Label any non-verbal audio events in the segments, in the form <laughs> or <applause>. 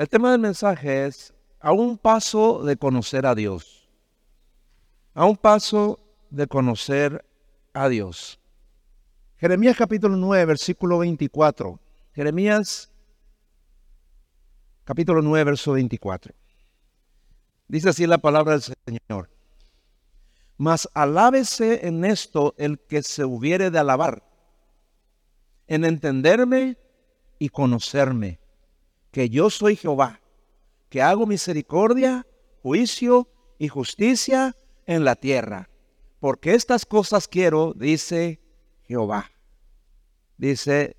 El tema del mensaje es a un paso de conocer a Dios. A un paso de conocer a Dios. Jeremías capítulo 9, versículo 24. Jeremías capítulo 9, verso 24. Dice así la palabra del Señor. Mas alábese en esto el que se hubiere de alabar, en entenderme y conocerme, que yo soy Jehová, que hago misericordia, juicio y justicia en la tierra. Porque estas cosas quiero, dice Jehová. Dice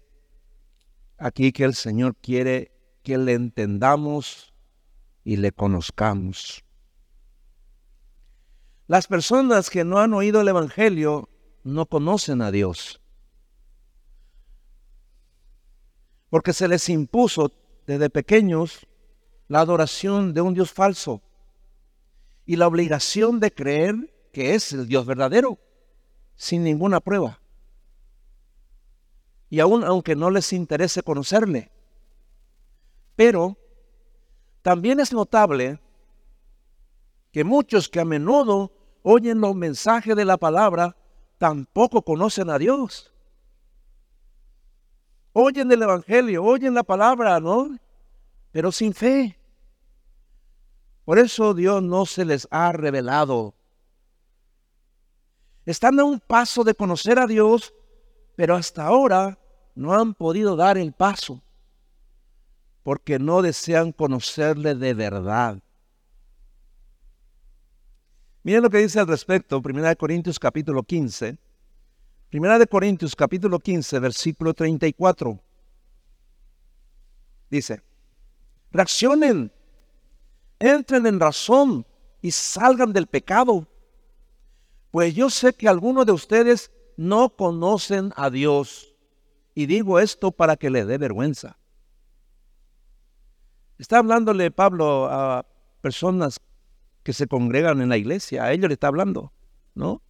aquí que el Señor quiere que le entendamos y le conozcamos. Las personas que no han oído el Evangelio no conocen a Dios. Porque se les impuso desde pequeños la adoración de un Dios falso y la obligación de creer que es el Dios verdadero, sin ninguna prueba. Y aun aunque no les interese conocerle. Pero también es notable que muchos que a menudo oyen los mensajes de la palabra, tampoco conocen a Dios. Oyen el Evangelio, oyen la palabra, ¿no? Pero sin fe. Por eso Dios no se les ha revelado. Están a un paso de conocer a Dios, pero hasta ahora no han podido dar el paso, porque no desean conocerle de verdad. Miren lo que dice al respecto, 1 Corintios capítulo 15. 1 Corintios capítulo 15, versículo 34. Dice, reaccionen, entren en razón y salgan del pecado. Pues yo sé que algunos de ustedes no conocen a Dios. Y digo esto para que le dé vergüenza. Está hablándole Pablo a personas que se congregan en la iglesia. A ellos le está hablando, ¿no?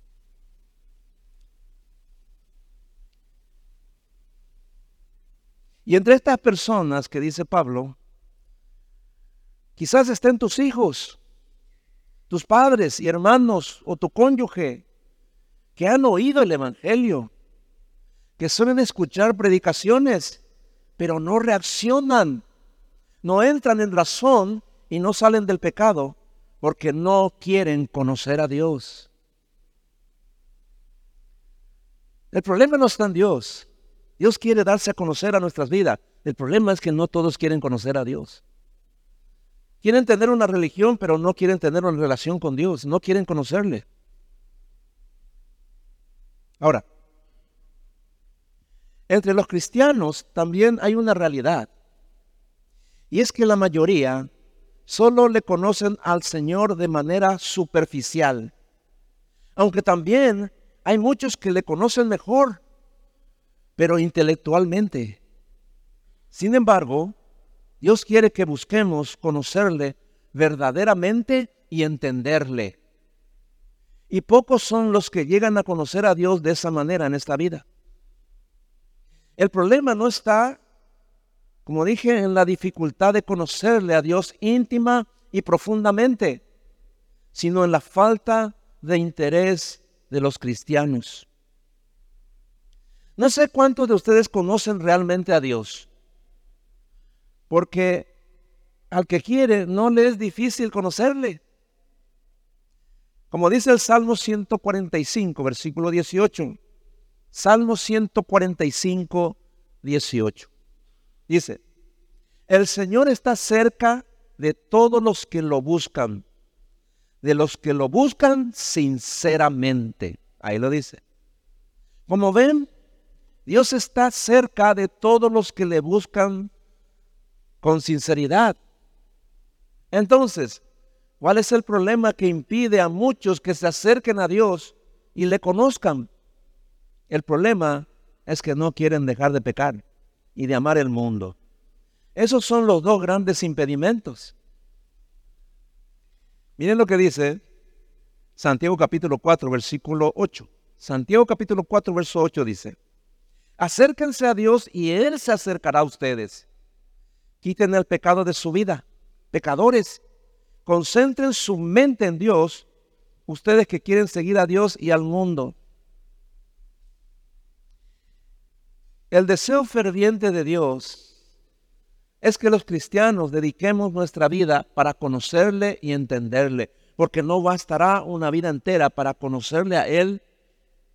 Y entre estas personas que dice Pablo, quizás estén tus hijos, tus padres y hermanos o tu cónyuge que han oído el Evangelio, que suelen escuchar predicaciones, pero no reaccionan, no entran en razón y no salen del pecado porque no quieren conocer a Dios. El problema no está en Dios. Dios quiere darse a conocer a nuestras vidas. El problema es que no todos quieren conocer a Dios. Quieren tener una religión, pero no quieren tener una relación con Dios. No quieren conocerle. Ahora, entre los cristianos también hay una realidad. Y es que la mayoría solo le conocen al Señor de manera superficial. Aunque también hay muchos que le conocen mejor, pero intelectualmente. Sin embargo, Dios quiere que busquemos conocerle verdaderamente y entenderle. Y pocos son los que llegan a conocer a Dios de esa manera en esta vida. El problema no está como dije, en la dificultad de conocerle a Dios íntima y profundamente, sino en la falta de interés de los cristianos. No sé cuántos de ustedes conocen realmente a Dios, porque al que quiere no le es difícil conocerle. Como dice el Salmo 145, versículo 18. Salmo 145, 18. Dice, el Señor está cerca de todos los que lo buscan, de los que lo buscan sinceramente. Ahí lo dice. Como ven, Dios está cerca de todos los que le buscan con sinceridad. Entonces, ¿cuál es el problema que impide a muchos que se acerquen a Dios y le conozcan? El problema es que no quieren dejar de pecar y de amar el mundo. Esos son los dos grandes impedimentos. Miren lo que dice Santiago capítulo 4, versículo 8. Santiago capítulo 4, verso 8 dice, acérquense a Dios y Él se acercará a ustedes. Quiten el pecado de su vida. Pecadores, concentren su mente en Dios, ustedes que quieren seguir a Dios y al mundo. El deseo ferviente de Dios es que los cristianos dediquemos nuestra vida para conocerle y entenderle, porque no bastará una vida entera para conocerle a Él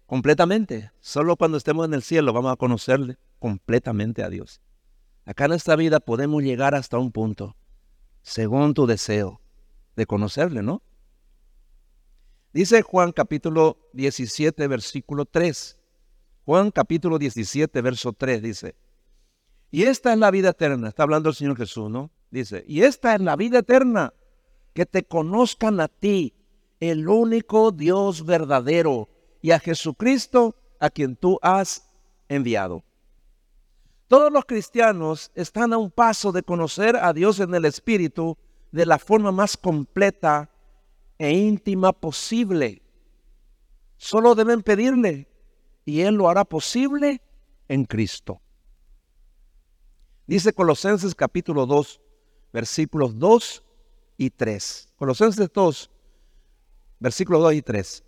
completamente. Solo cuando estemos en el cielo vamos a conocerle completamente a Dios. Acá en esta vida podemos llegar hasta un punto, según tu deseo de conocerle, ¿no? Dice Juan capítulo 17, versículo 3. Juan capítulo 17, verso 3 dice, y esta es la vida eterna, está hablando el Señor Jesús, ¿no? Dice, y esta es la vida eterna, que te conozcan a ti, el único Dios verdadero, y a Jesucristo a quien tú has enviado. Todos los cristianos están a un paso de conocer a Dios en el Espíritu de la forma más completa e íntima posible. Solo deben pedirle y Él lo hará posible en Cristo. Dice Colosenses capítulo 2, versículos 2 y 3. Colosenses 2, versículos 2 y 3.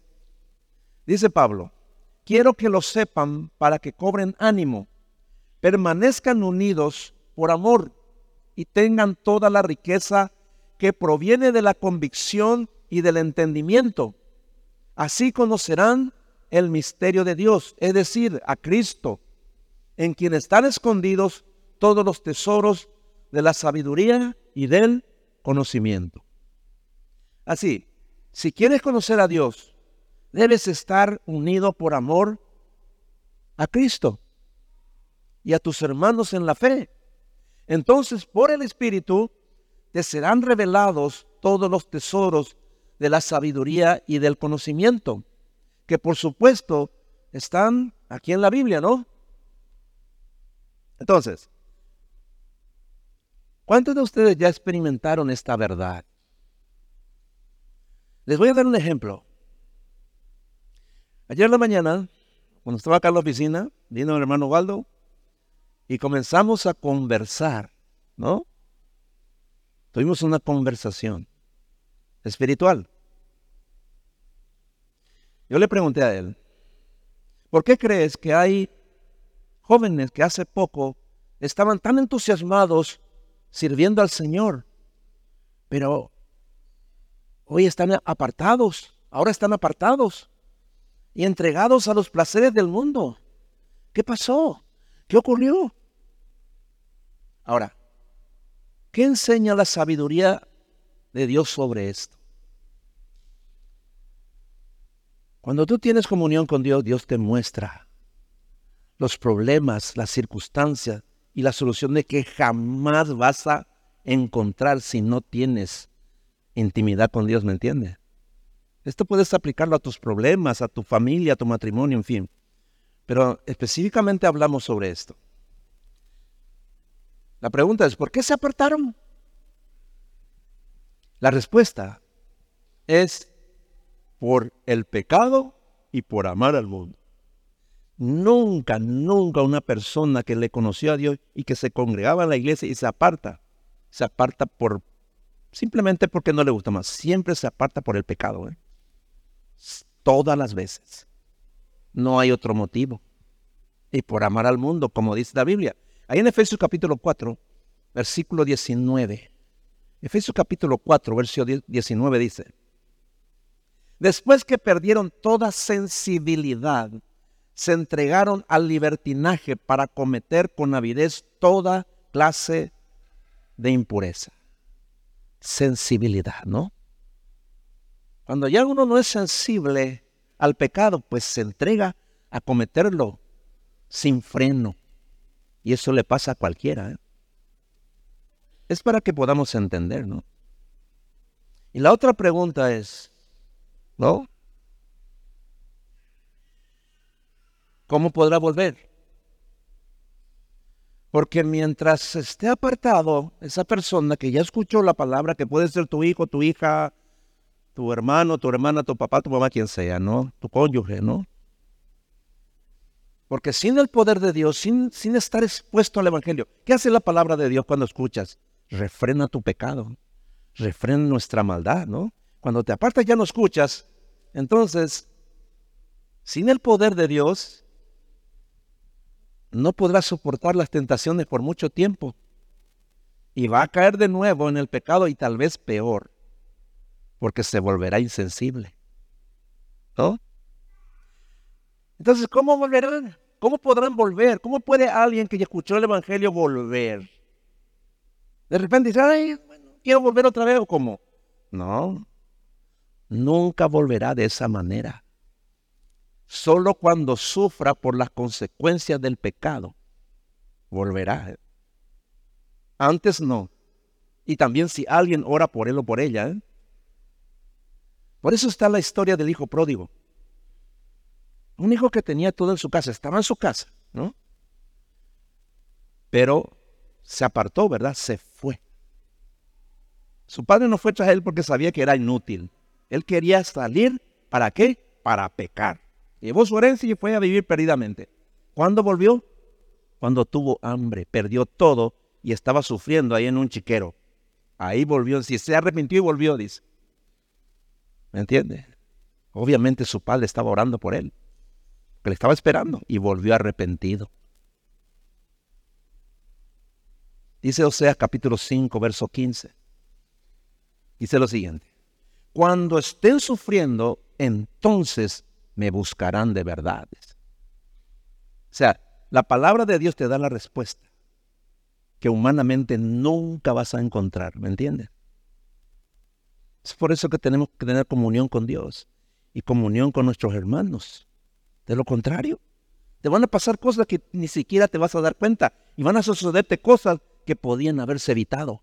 Dice Pablo, quiero que lo sepan para que cobren ánimo permanezcan unidos por amor y tengan toda la riqueza que proviene de la convicción y del entendimiento. Así conocerán el misterio de Dios, es decir, a Cristo, en quien están escondidos todos los tesoros de la sabiduría y del conocimiento. Así, si quieres conocer a Dios, debes estar unido por amor a Cristo y a tus hermanos en la fe. Entonces, por el Espíritu, te serán revelados todos los tesoros de la sabiduría y del conocimiento, que por supuesto están aquí en la Biblia, ¿no? Entonces, ¿cuántos de ustedes ya experimentaron esta verdad? Les voy a dar un ejemplo. Ayer la mañana, cuando estaba acá en la oficina, vino el hermano Waldo y comenzamos a conversar, ¿no? Tuvimos una conversación espiritual. Yo le pregunté a él, ¿por qué crees que hay jóvenes que hace poco estaban tan entusiasmados sirviendo al Señor, pero hoy están apartados, ahora están apartados y entregados a los placeres del mundo? ¿Qué pasó? ¿Qué ocurrió? Ahora, ¿qué enseña la sabiduría de Dios sobre esto? Cuando tú tienes comunión con Dios, Dios te muestra los problemas, las circunstancias y la solución de que jamás vas a encontrar si no tienes intimidad con Dios, ¿me entiendes? Esto puedes aplicarlo a tus problemas, a tu familia, a tu matrimonio, en fin. Pero específicamente hablamos sobre esto. La pregunta es, ¿por qué se apartaron? La respuesta es por el pecado y por amar al mundo. Nunca, nunca una persona que le conoció a Dios y que se congregaba en la iglesia y se aparta, se aparta por simplemente porque no le gusta más. Siempre se aparta por el pecado. ¿eh? Todas las veces. No hay otro motivo. Y por amar al mundo, como dice la Biblia. Ahí en Efesios capítulo 4, versículo 19. Efesios capítulo 4, versículo 19 dice, después que perdieron toda sensibilidad, se entregaron al libertinaje para cometer con avidez toda clase de impureza. Sensibilidad, ¿no? Cuando ya uno no es sensible al pecado, pues se entrega a cometerlo sin freno. Y eso le pasa a cualquiera. ¿eh? Es para que podamos entender, ¿no? Y la otra pregunta es, ¿no? ¿Cómo podrá volver? Porque mientras esté apartado esa persona que ya escuchó la palabra, que puede ser tu hijo, tu hija, tu hermano, tu hermana, tu papá, tu mamá, quien sea, ¿no? Tu cónyuge, ¿no? Porque sin el poder de Dios, sin, sin estar expuesto al Evangelio, ¿qué hace la palabra de Dios cuando escuchas? Refrena tu pecado, refrena nuestra maldad, ¿no? Cuando te apartas ya no escuchas, entonces, sin el poder de Dios, no podrás soportar las tentaciones por mucho tiempo. Y va a caer de nuevo en el pecado y tal vez peor, porque se volverá insensible. ¿No? Entonces, ¿cómo volverán? ¿Cómo podrán volver? ¿Cómo puede alguien que ya escuchó el Evangelio volver? De repente dice, ay, bueno, quiero volver otra vez o cómo. No, nunca volverá de esa manera. Solo cuando sufra por las consecuencias del pecado, volverá. Antes no. Y también si alguien ora por él o por ella. ¿eh? Por eso está la historia del hijo pródigo. Un hijo que tenía todo en su casa, estaba en su casa, ¿no? Pero se apartó, ¿verdad? Se fue. Su padre no fue tras él porque sabía que era inútil. Él quería salir, ¿para qué? Para pecar. Llevó su herencia y fue a vivir perdidamente. ¿Cuándo volvió? Cuando tuvo hambre, perdió todo y estaba sufriendo ahí en un chiquero. Ahí volvió, si se arrepintió y volvió, dice. ¿Me entiende? Obviamente su padre estaba orando por él que le estaba esperando y volvió arrepentido. Dice Oseas capítulo 5, verso 15. Dice lo siguiente. Cuando estén sufriendo, entonces me buscarán de verdades. O sea, la palabra de Dios te da la respuesta que humanamente nunca vas a encontrar, ¿me entiendes? Es por eso que tenemos que tener comunión con Dios y comunión con nuestros hermanos. De lo contrario, te van a pasar cosas que ni siquiera te vas a dar cuenta y van a sucederte cosas que podían haberse evitado.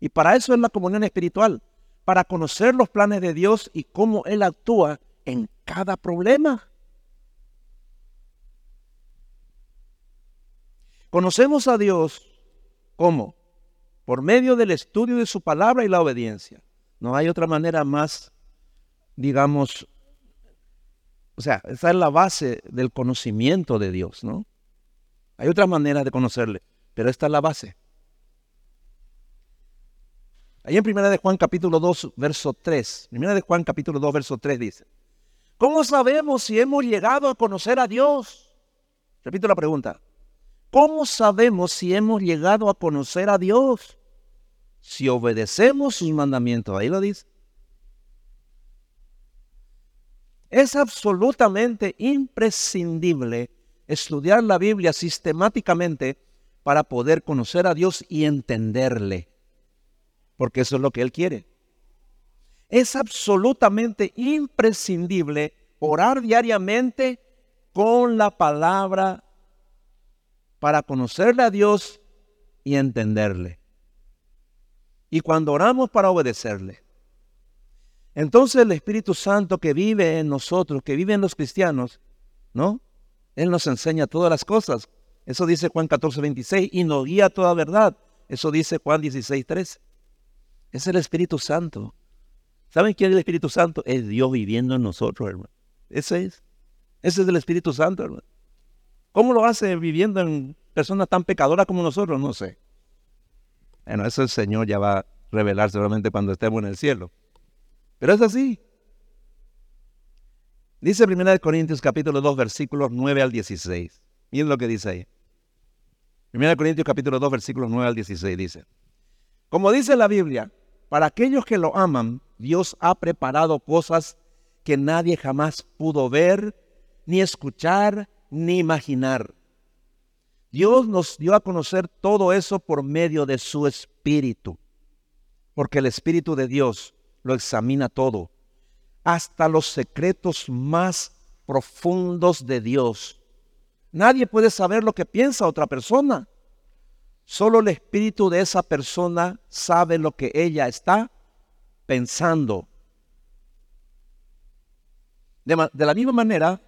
Y para eso es la comunión espiritual, para conocer los planes de Dios y cómo Él actúa en cada problema. Conocemos a Dios ¿cómo? Por medio del estudio de su palabra y la obediencia. No hay otra manera más, digamos, o sea, esa es la base del conocimiento de Dios, ¿no? Hay otras maneras de conocerle, pero esta es la base. Ahí en Primera de Juan capítulo 2, verso 3. Primera de Juan capítulo 2, verso 3 dice, ¿cómo sabemos si hemos llegado a conocer a Dios? Repito la pregunta. ¿Cómo sabemos si hemos llegado a conocer a Dios? Si obedecemos sus mandamientos. Ahí lo dice. Es absolutamente imprescindible estudiar la Biblia sistemáticamente para poder conocer a Dios y entenderle, porque eso es lo que Él quiere. Es absolutamente imprescindible orar diariamente con la palabra para conocerle a Dios y entenderle. Y cuando oramos para obedecerle, entonces el Espíritu Santo que vive en nosotros, que vive en los cristianos, ¿no? Él nos enseña todas las cosas. Eso dice Juan 14, 26 y nos guía a toda verdad. Eso dice Juan 16, 13. Es el Espíritu Santo. ¿Saben quién es el Espíritu Santo? Es Dios viviendo en nosotros, hermano. Ese es. Ese es el Espíritu Santo, hermano. ¿Cómo lo hace viviendo en personas tan pecadoras como nosotros? No sé. Bueno, eso el Señor ya va a revelar seguramente cuando estemos en el cielo. Pero es así. Dice 1 Corintios capítulo 2 versículos 9 al 16. Miren lo que dice ahí. 1 Corintios capítulo 2 versículos 9 al 16 dice. Como dice la Biblia, para aquellos que lo aman, Dios ha preparado cosas que nadie jamás pudo ver, ni escuchar, ni imaginar. Dios nos dio a conocer todo eso por medio de su Espíritu, porque el Espíritu de Dios lo examina todo, hasta los secretos más profundos de Dios. Nadie puede saber lo que piensa otra persona. Solo el espíritu de esa persona sabe lo que ella está pensando. De, la misma manera,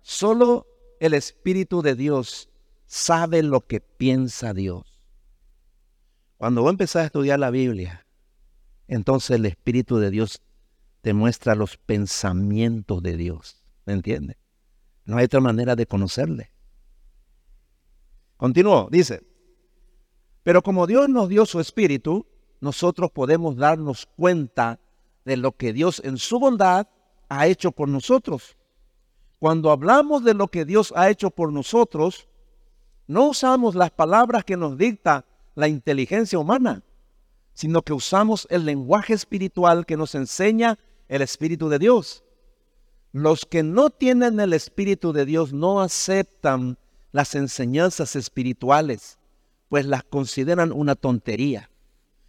solo el Espíritu de Dios sabe lo que piensa Dios. Cuando vos empezás a estudiar la Biblia, entonces el Espíritu de Dios te muestra los pensamientos de Dios. ¿Me entiendes? No hay otra manera de conocerle. Continuó, dice, pero como Dios nos dio su espíritu, nosotros podemos darnos cuenta de lo que Dios en su bondad ha hecho por nosotros. Cuando hablamos de lo que Dios ha hecho por nosotros, no usamos las palabras que nos dicta la inteligencia humana, sino que usamos el lenguaje espiritual que nos enseña el Espíritu de Dios. Los que no tienen el Espíritu de Dios no aceptan las enseñanzas espirituales, pues las consideran una tontería.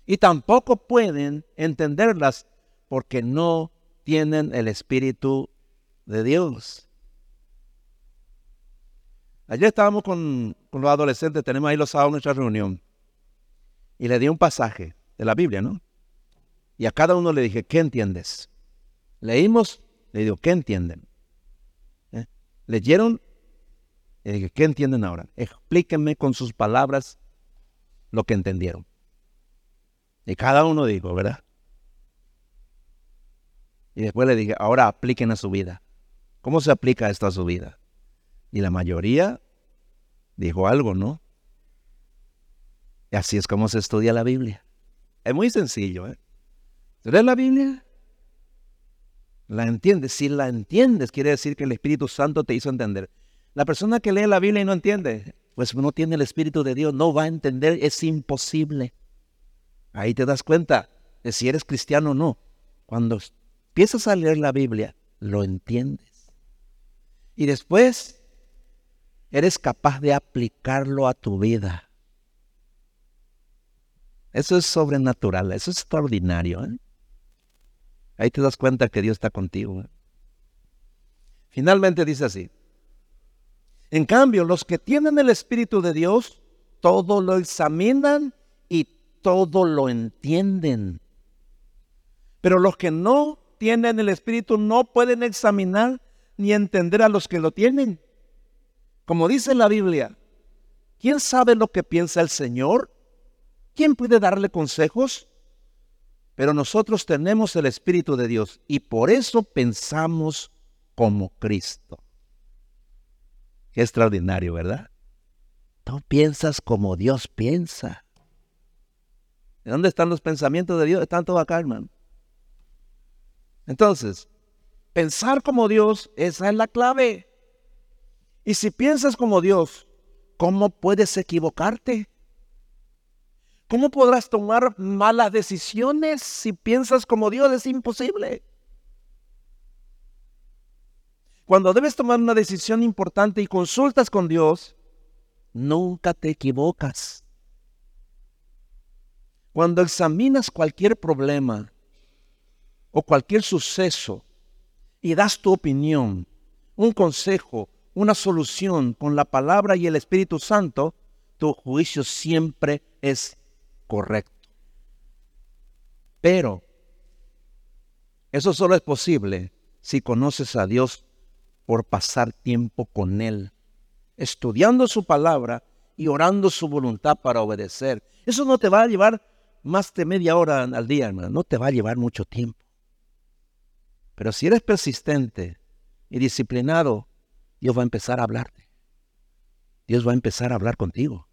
Y tampoco pueden entenderlas porque no tienen el Espíritu de Dios. Ayer estábamos con, los adolescentes, tenemos ahí los sábados nuestra reunión, y le di un pasaje de la Biblia, ¿no? Y a cada uno le dije, ¿qué entiendes? Leímos, le digo, ¿qué entienden? ¿Eh? Leyeron, le dije, ¿qué entienden ahora? Explíquenme con sus palabras lo que entendieron. Y cada uno dijo, ¿verdad? Y después le dije, ahora apliquen a su vida. ¿Cómo se aplica esto a su vida? Y la mayoría dijo algo, ¿no? Y así es como se estudia la Biblia. Es muy sencillo, ¿eh? lees la Biblia? La entiendes. Si la entiendes, quiere decir que el Espíritu Santo te hizo entender. La persona que lee la Biblia y no entiende, pues no tiene el Espíritu de Dios, no va a entender, es imposible. Ahí te das cuenta de si eres cristiano o no. Cuando empiezas a leer la Biblia, lo entiendes. Y después eres capaz de aplicarlo a tu vida. Eso es sobrenatural, eso es extraordinario. ¿eh? Ahí te das cuenta que Dios está contigo. ¿eh? Finalmente dice así. En cambio, los que tienen el Espíritu de Dios, todo lo examinan y todo lo entienden. Pero los que no tienen el Espíritu no pueden examinar ni entender a los que lo tienen. Como dice la Biblia, ¿quién sabe lo que piensa el Señor? ¿Quién puede darle consejos? Pero nosotros tenemos el Espíritu de Dios y por eso pensamos como Cristo. Qué extraordinario, ¿verdad? Tú piensas como Dios piensa. ¿De dónde están los pensamientos de Dios? Están todos acá, hermano. Entonces, pensar como Dios, esa es la clave. Y si piensas como Dios, ¿cómo puedes equivocarte? ¿Cómo podrás tomar malas decisiones si piensas como Dios? Es imposible. Cuando debes tomar una decisión importante y consultas con Dios, nunca te equivocas. Cuando examinas cualquier problema o cualquier suceso y das tu opinión, un consejo, una solución con la palabra y el Espíritu Santo, tu juicio siempre es correcto. Pero eso solo es posible si conoces a Dios por pasar tiempo con Él, estudiando su palabra y orando su voluntad para obedecer. Eso no te va a llevar más de media hora al día, hermano. No te va a llevar mucho tiempo. Pero si eres persistente y disciplinado, Dios va a empezar a hablarte. Dios va a empezar a hablar contigo.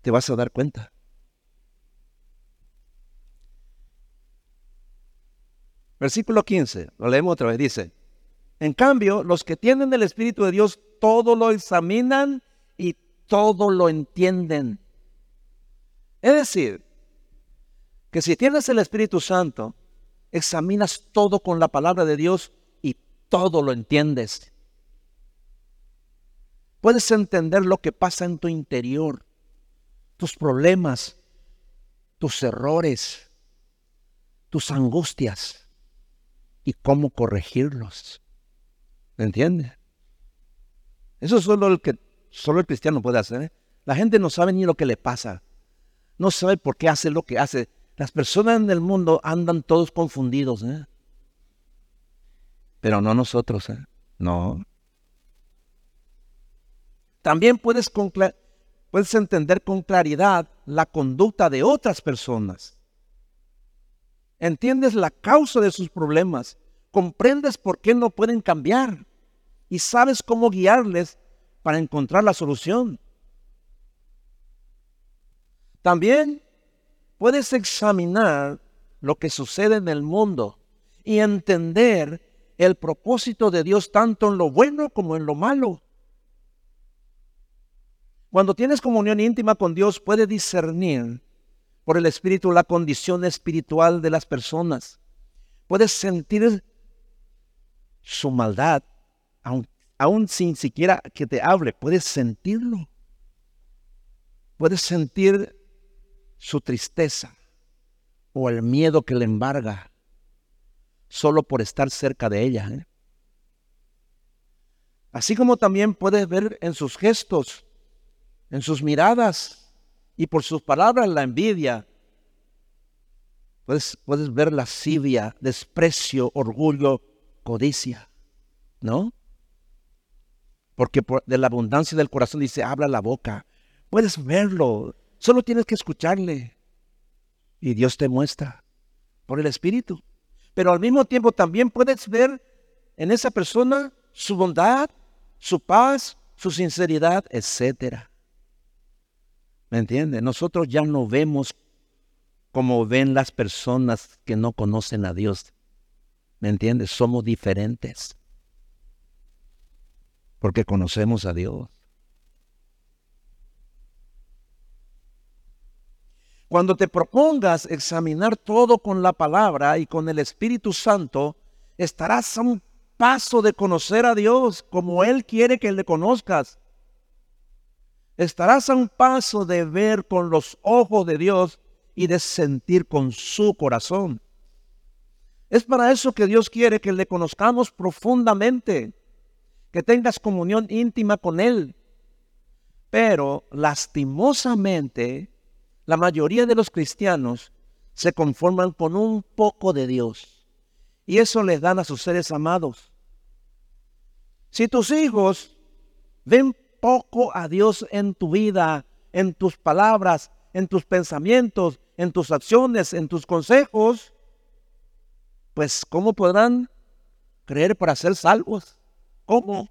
Te vas a dar cuenta. Versículo 15, lo leemos otra vez, dice, en cambio, los que tienen el Espíritu de Dios todo lo examinan y todo lo entienden. Es decir, que si tienes el Espíritu Santo, examinas todo con la palabra de Dios y todo lo entiendes. Puedes entender lo que pasa en tu interior, tus problemas, tus errores, tus angustias y cómo corregirlos. ¿Me entiendes? Eso es solo el que solo el cristiano puede hacer. ¿eh? La gente no sabe ni lo que le pasa. No sabe por qué hace lo que hace. Las personas en el mundo andan todos confundidos. ¿eh? Pero no nosotros. ¿eh? No. También puedes, puedes entender con claridad la conducta de otras personas. Entiendes la causa de sus problemas. Comprendes por qué no pueden cambiar. y sabes cómo guiarles para encontrar la solución. También puedes examinar lo que sucede en el mundo y entender el propósito de Dios tanto en lo bueno como en lo malo. Cuando tienes comunión íntima con Dios, puedes discernir por el Espíritu la condición espiritual de las personas. Puedes sentir su maldad, aun, sin siquiera que te hable, puedes sentirlo. Puedes sentir su tristeza o el miedo que le embarga solo por estar cerca de ella. ¿eh? Así como también puedes ver en sus gestos, en sus miradas y por sus palabras la envidia. Puedes, puedes ver lascivia, desprecio, orgullo, codicia, ¿no? Porque de la abundancia del corazón dice, habla la boca. Puedes verlo, solo tienes que escucharle. Y Dios te muestra por el Espíritu. Pero al mismo tiempo también puedes ver en esa persona su bondad, su paz, su sinceridad, etcétera. ¿Me entiende? Nosotros ya no vemos como ven las personas que no conocen a Dios. ¿Me entiendes? Somos diferentes. Porque conocemos a Dios. Cuando te propongas examinar todo con la palabra y con el Espíritu Santo, estarás a un paso de conocer a Dios como Él quiere que le conozcas. Estarás a un paso de ver con los ojos de Dios y de sentir con su corazón. Es para eso que Dios quiere que le conozcamos profundamente, que tengas comunión íntima con Él. Pero lastimosamente, la mayoría de los cristianos se conforman con un poco de Dios. Y eso les dan a sus seres amados. Si tus hijos ven poco a Dios en tu vida, en tus palabras, en tus pensamientos, en tus acciones, en tus consejos, pues ¿cómo podrán creer para ser salvos? ¿Cómo?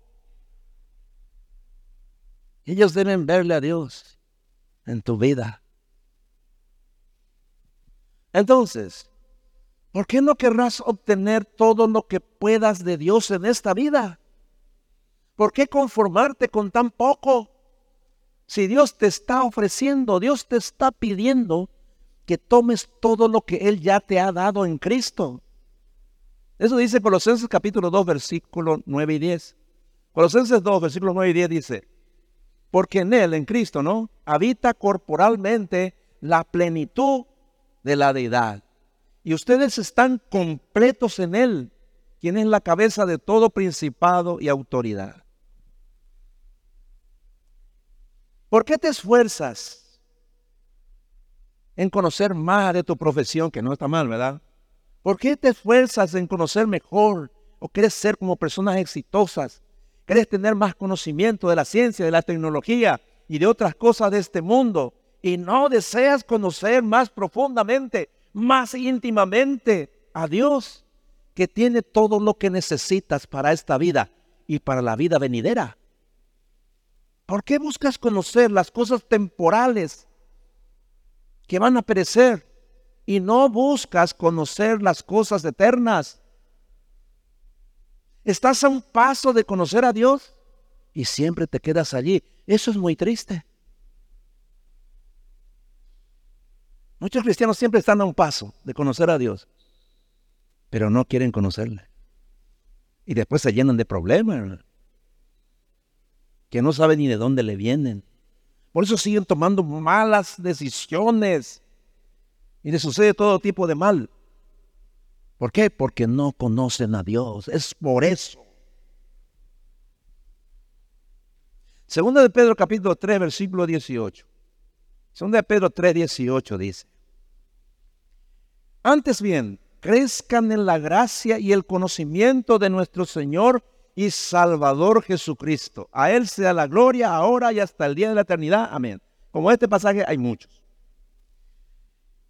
Ellos deben verle a Dios en tu vida. Entonces, ¿por qué no querrás obtener todo lo que puedas de Dios en esta vida? ¿Por qué conformarte con tan poco? Si Dios te está ofreciendo, Dios te está pidiendo que tomes todo lo que Él ya te ha dado en Cristo. Eso dice Colosenses capítulo 2, versículos 9 y 10. Colosenses 2, versículos 9 y 10 dice, porque en Él, en Cristo, ¿no? Habita corporalmente la plenitud de la deidad. Y ustedes están completos en Él, quien es la cabeza de todo principado y autoridad. ¿Por qué te esfuerzas en conocer más de tu profesión, que no está mal, ¿verdad? ¿Por qué te esfuerzas en conocer mejor o quieres ser como personas exitosas? ¿Quieres tener más conocimiento de la ciencia, de la tecnología y de otras cosas de este mundo? Y no deseas conocer más profundamente, más íntimamente a Dios, que tiene todo lo que necesitas para esta vida y para la vida venidera. ¿Por qué buscas conocer las cosas temporales que van a perecer? y no buscas conocer las cosas eternas. Estás a un paso de conocer a Dios y siempre te quedas allí. Eso es muy triste. Muchos cristianos siempre están a un paso de conocer a Dios, pero no quieren conocerle. Y después se llenan de problemas que no saben ni de dónde le vienen. Por eso siguen tomando malas decisiones y le sucede todo tipo de mal. ¿Por qué? Porque no conocen a Dios. Es por eso. Segunda de Pedro capítulo 3, versículo 18. Segunda de Pedro 3, 18 dice. Antes bien, crezcan en la gracia y el conocimiento de nuestro Señor y Salvador Jesucristo. A Él sea la gloria ahora y hasta el día de la eternidad. Amén. Como este pasaje hay muchos.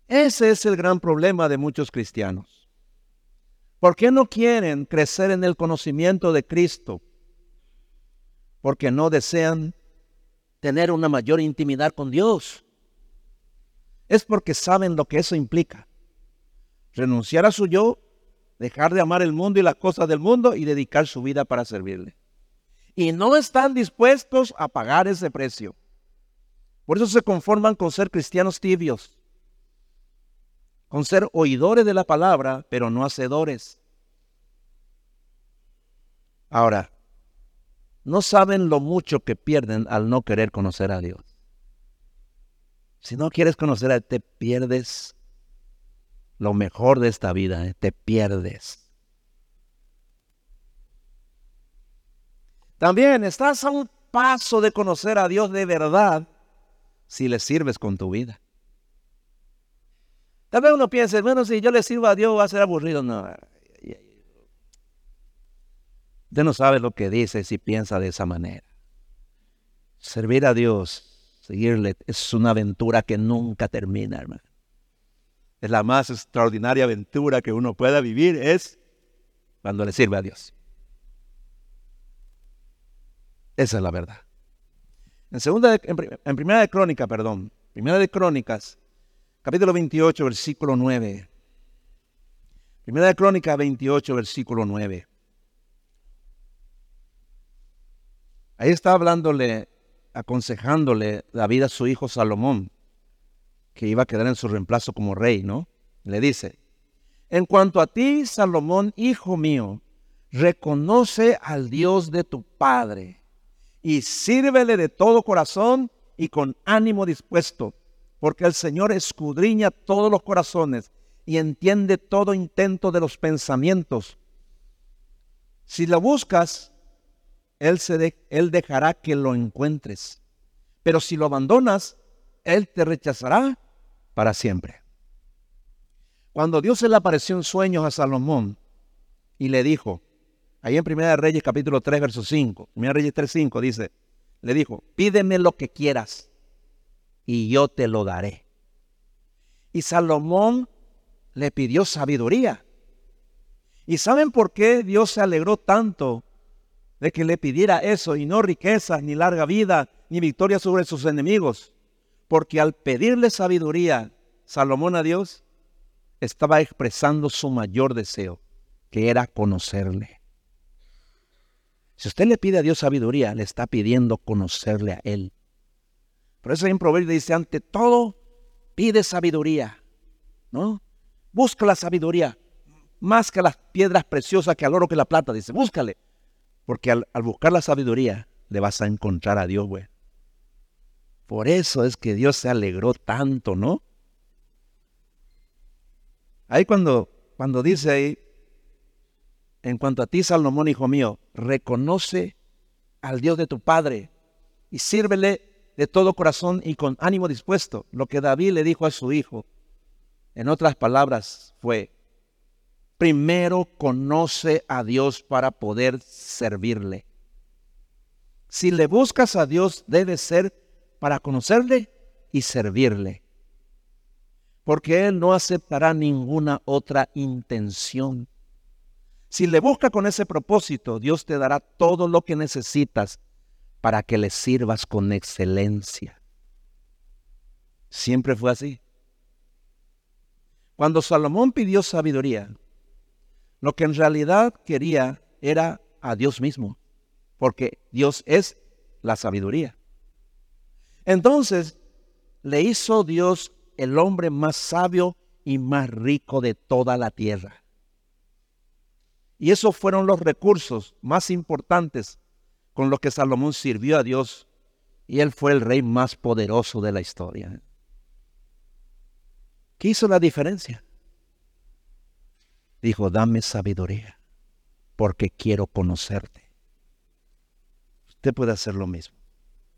Ese es el gran problema de muchos cristianos. ¿Por qué no quieren crecer en el conocimiento de Cristo? porque no desean tener una mayor intimidad con Dios. Es porque saben lo que eso implica. Renunciar a su yo, dejar de amar el mundo y las cosas del mundo y dedicar su vida para servirle. Y no están dispuestos a pagar ese precio. Por eso se conforman con ser cristianos tibios, con ser oidores de la palabra, pero no hacedores. Ahora, no saben lo mucho que pierden al no querer conocer a Dios. Si no quieres conocer a Él, te pierdes lo mejor de esta vida, ¿eh? te pierdes. También estás a un paso de conocer a Dios de verdad si le sirves con tu vida. Tal vez uno piense, bueno, si yo le sirvo a Dios va a ser aburrido. No, Usted no sabe lo que dice si piensa de esa manera. Servir a Dios, seguirle, es una aventura que nunca termina, hermano. Es la más extraordinaria aventura que uno pueda vivir, es cuando le sirve a Dios. Esa es la verdad. En segunda, en, primera de Crónica, perdón, primera de Crónicas, capítulo 28, versículo 9. Primera de Crónica 28, versículo 9. Ahí está hablándole, aconsejándole David a su hijo Salomón, que iba a quedar en su reemplazo como rey, ¿no? Le dice, en cuanto a ti, Salomón, hijo mío, reconoce al Dios de tu Padre y sírvele de todo corazón y con ánimo dispuesto, porque el Señor escudriña todos los corazones y entiende todo intento de los pensamientos. Si lo buscas, él, se él dejará que lo encuentres. Pero si lo abandonas, Él te rechazará para siempre. Cuando Dios se le apareció en sueños a Salomón y le dijo, ahí en Primera de Reyes capítulo 3, verso 5, Primera Reyes 3, 5 dice, le dijo, pídeme lo que quieras y yo te lo daré. Y Salomón le pidió sabiduría. ¿Y saben por qué Dios se alegró tanto de que le pidiera eso y no riquezas, ni larga vida, ni victoria sobre sus enemigos. Porque al pedirle sabiduría, Salomón a Dios, estaba expresando su mayor deseo, que era conocerle. Si usted le pide a Dios sabiduría, le está pidiendo conocerle a Él. Por eso en Proverbio dice, ante todo, pide sabiduría, ¿no? Busca la sabiduría, más que las piedras preciosas, que al oro, que la plata, dice, búscale. Porque al, buscar la sabiduría, le vas a encontrar a Dios, güey. Por eso es que Dios se alegró tanto, ¿no? Ahí cuando, cuando dice ahí, en cuanto a ti, Salomón, hijo mío, reconoce al Dios de tu Padre y sírvele de todo corazón y con ánimo dispuesto. Lo que David le dijo a su hijo, en otras palabras, fue, primero conoce a Dios para poder servirle. Si le buscas a Dios, debe ser para conocerle y servirle. Porque Él no aceptará ninguna otra intención. Si le busca con ese propósito, Dios te dará todo lo que necesitas para que le sirvas con excelencia. Siempre fue así. Cuando Salomón pidió sabiduría, lo que en realidad quería era a Dios mismo, porque Dios es la sabiduría. Entonces le hizo Dios el hombre más sabio y más rico de toda la tierra. Y esos fueron los recursos más importantes con los que Salomón sirvió a Dios y él fue el rey más poderoso de la historia. ¿Qué hizo la diferencia? dijo, dame sabiduría, porque quiero conocerte. Usted puede hacer lo mismo.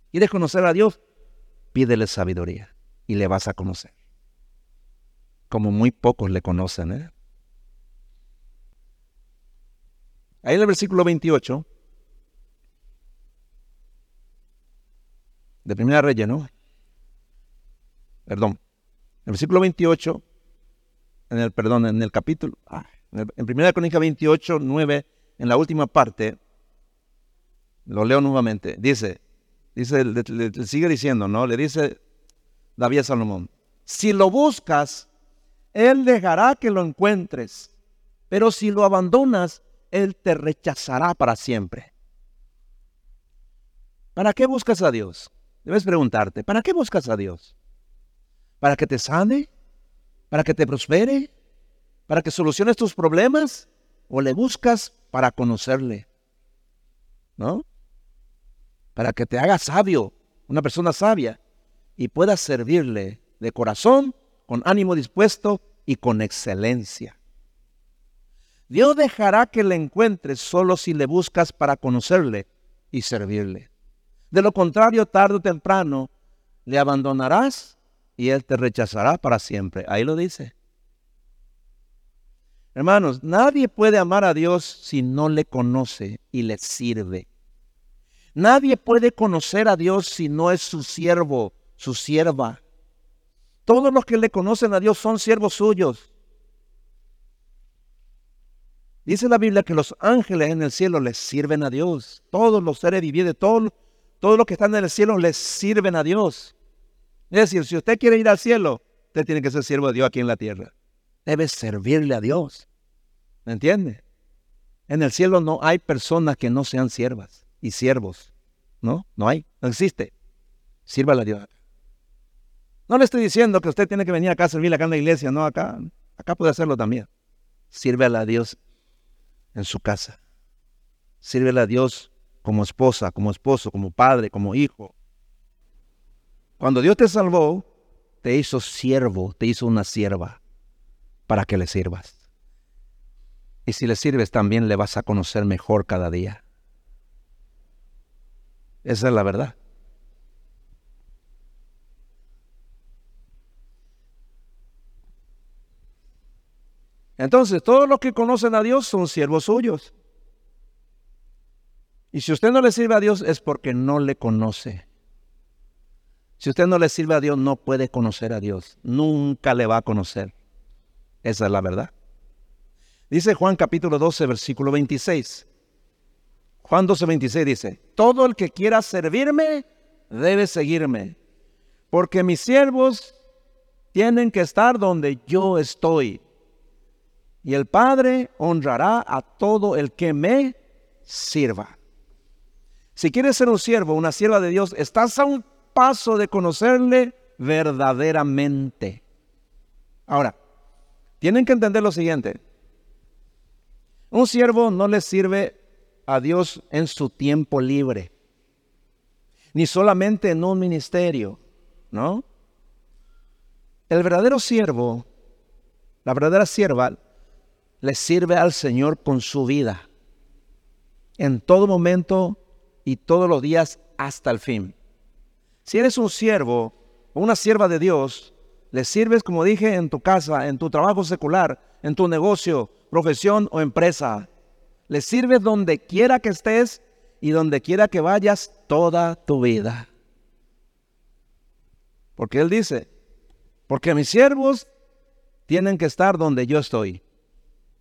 ¿Quieres conocer a Dios? Pídele sabiduría y le vas a conocer. Como muy pocos le conocen. ¿eh? Ahí en el versículo 28, de Primera Reyes, ¿no? Perdón. El versículo 28, en el, perdón, en el capítulo, ah, en 1 Crónica 28, 9, en la última parte, Lo leo nuevamente. Dice, dice, le, sigue diciendo, ¿no? Le dice David Salomón, si lo buscas, él dejará que lo encuentres, pero si lo abandonas, él te rechazará para siempre. ¿Para qué buscas a Dios? Debes preguntarte, ¿para qué buscas a Dios? ¿Para que te sane? ¿Para que te prospere? ¿Para que soluciones tus problemas? ¿O le buscas para conocerle? ¿No? Para que te haga sabio, una persona sabia, y puedas servirle de corazón, con ánimo dispuesto y con excelencia. Dios dejará que le encuentres solo si le buscas para conocerle y servirle. De lo contrario, tarde o temprano, le abandonarás y Él te rechazará para siempre. Ahí lo dice. Hermanos, nadie puede amar a Dios si no le conoce y le sirve. Nadie puede conocer a Dios si no es su siervo, su sierva. Todos los que le conocen a Dios son siervos suyos. Dice la Biblia que los ángeles en el cielo les sirven a Dios. Todos los seres vivientes, todos, los que están en el cielo les sirven a Dios. Es decir, si usted quiere ir al cielo, usted tiene que ser siervo de Dios aquí en la tierra. Debe servirle a Dios. ¿Me entiende? En el cielo no hay personas que no sean siervas y siervos. No, no hay, no existe. Sírvale a Dios. No le estoy diciendo que usted tiene que venir acá a servirle acá en la iglesia, no, acá, acá puede hacerlo también. Sírvele a Dios en su casa. Sírvele a Dios como esposa, como esposo, como padre, como hijo. Cuando Dios te salvó, te hizo siervo, te hizo una sierva para que le sirvas. Y si le sirves también le vas a conocer mejor cada día. Esa es la verdad. Entonces, todos los que conocen a Dios son siervos suyos. Y si usted no le sirve a Dios es porque no le conoce. Si usted no le sirve a Dios, no puede conocer a Dios. Nunca le va a conocer. Esa es la verdad. Dice Juan capítulo 12, versículo 26. Juan 12, 26 dice, todo el que quiera servirme debe seguirme, porque mis siervos tienen que estar donde yo estoy. Y el Padre honrará a todo el que me sirva. Si quieres ser un siervo, una sierva de Dios, estás a un paso de conocerle verdaderamente. Ahora, tienen que entender lo siguiente. Un siervo no le sirve a Dios en su tiempo libre, ni solamente en un ministerio, ¿no? El verdadero siervo, la verdadera sierva, le sirve al Señor con su vida, en todo momento y todos los días hasta el fin. Si eres un siervo o una sierva de Dios, le sirves, como dije, en tu casa, en tu trabajo secular, en tu negocio, profesión o empresa. Le sirves donde quiera que estés y donde quiera que vayas toda tu vida. Porque Él dice, porque mis siervos tienen que estar donde yo estoy.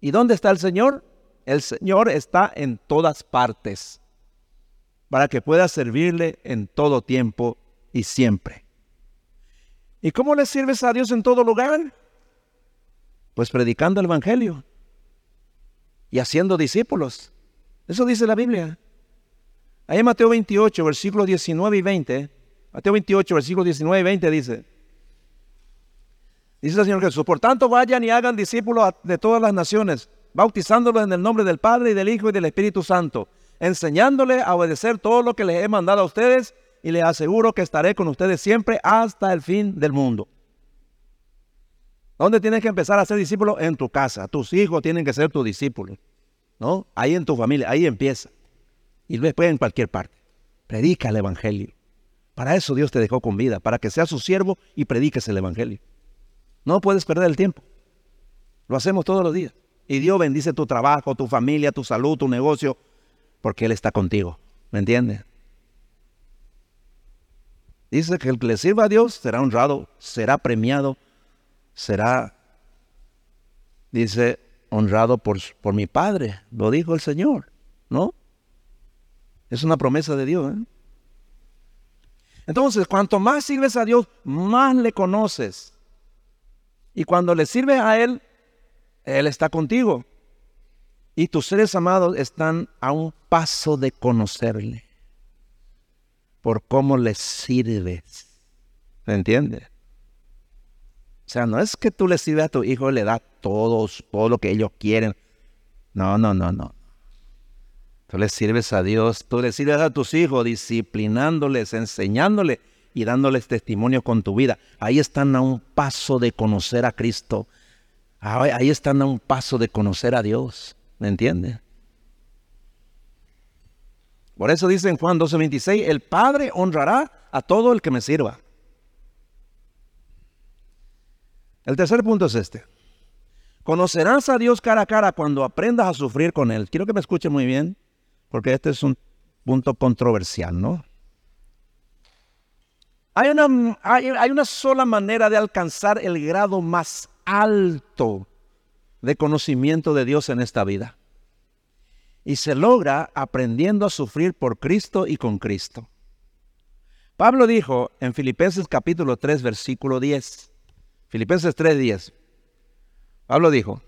¿Y dónde está el Señor? El Señor está en todas partes para que pueda servirle en todo tiempo y siempre. ¿Y cómo le sirves a Dios en todo lugar? Pues predicando el Evangelio y haciendo discípulos. Eso dice la Biblia. Ahí en Mateo 28, versículos 19 y 20, Mateo 28, versículos 19 y 20 dice, dice el Señor Jesús, por tanto vayan y hagan discípulos de todas las naciones, bautizándolos en el nombre del Padre y del Hijo y del Espíritu Santo, enseñándoles a obedecer todo lo que les he mandado a ustedes y les aseguro que estaré con ustedes siempre hasta el fin del mundo. ¿Dónde tienes que empezar a ser discípulo? En tu casa. Tus hijos tienen que ser tus discípulos. ¿No? Ahí en tu familia, ahí empieza. Y después en cualquier parte. Predica el Evangelio. Para eso Dios te dejó con vida, para que seas su siervo y prediques el Evangelio. No puedes perder el tiempo. Lo hacemos todos los días. Y Dios bendice tu trabajo, tu familia, tu salud, tu negocio, porque Él está contigo. ¿Me entiendes? Dice que el que le sirva a Dios será honrado, será premiado, será, dice, honrado por, por mi Padre. Lo dijo el Señor, ¿no? Es una promesa de Dios. ¿eh? Entonces, cuanto más sirves a Dios, más le conoces. Y cuando le sirves a Él, Él está contigo. Y tus seres amados están a un paso de conocerle. Por cómo le sirves. ¿Me entiendes? Sea, no es que tú le sirves a tu hijo y le das todos, todo lo que ellos quieren. No, no, no, no. Tú le sirves a Dios, tú le sirves a tus hijos, disciplinándoles, enseñándoles y dándoles testimonio con tu vida. Ahí están a un paso de conocer a Cristo. Ahí están a un paso de conocer a Dios. ¿Me entiendes? Por eso dice en Juan 12:26, el Padre honrará a todo el que me sirva. El tercer punto es este. Conocerás a Dios cara a cara cuando aprendas a sufrir con Él. Quiero que me escuche muy bien, porque este es un punto controversial, ¿no? Hay una, hay, una sola manera de alcanzar el grado más alto de conocimiento de Dios en esta vida. Y se logra aprendiendo a sufrir por Cristo y con Cristo. Pablo dijo en Filipenses capítulo 3, versículo 10, Filipenses 3:10. Pablo dijo,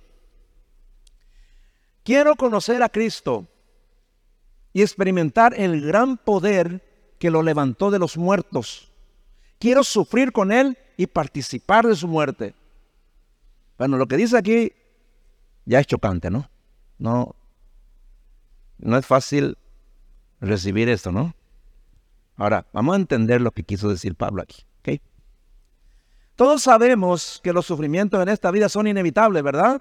quiero conocer a Cristo y experimentar el gran poder que lo levantó de los muertos. Quiero sufrir con Él y participar de su muerte. Bueno, lo que dice aquí ya es chocante, ¿no? No, no es fácil recibir esto, ¿no? Ahora, vamos a entender lo que quiso decir Pablo aquí. Todos sabemos que los sufrimientos en esta vida son inevitables, ¿verdad?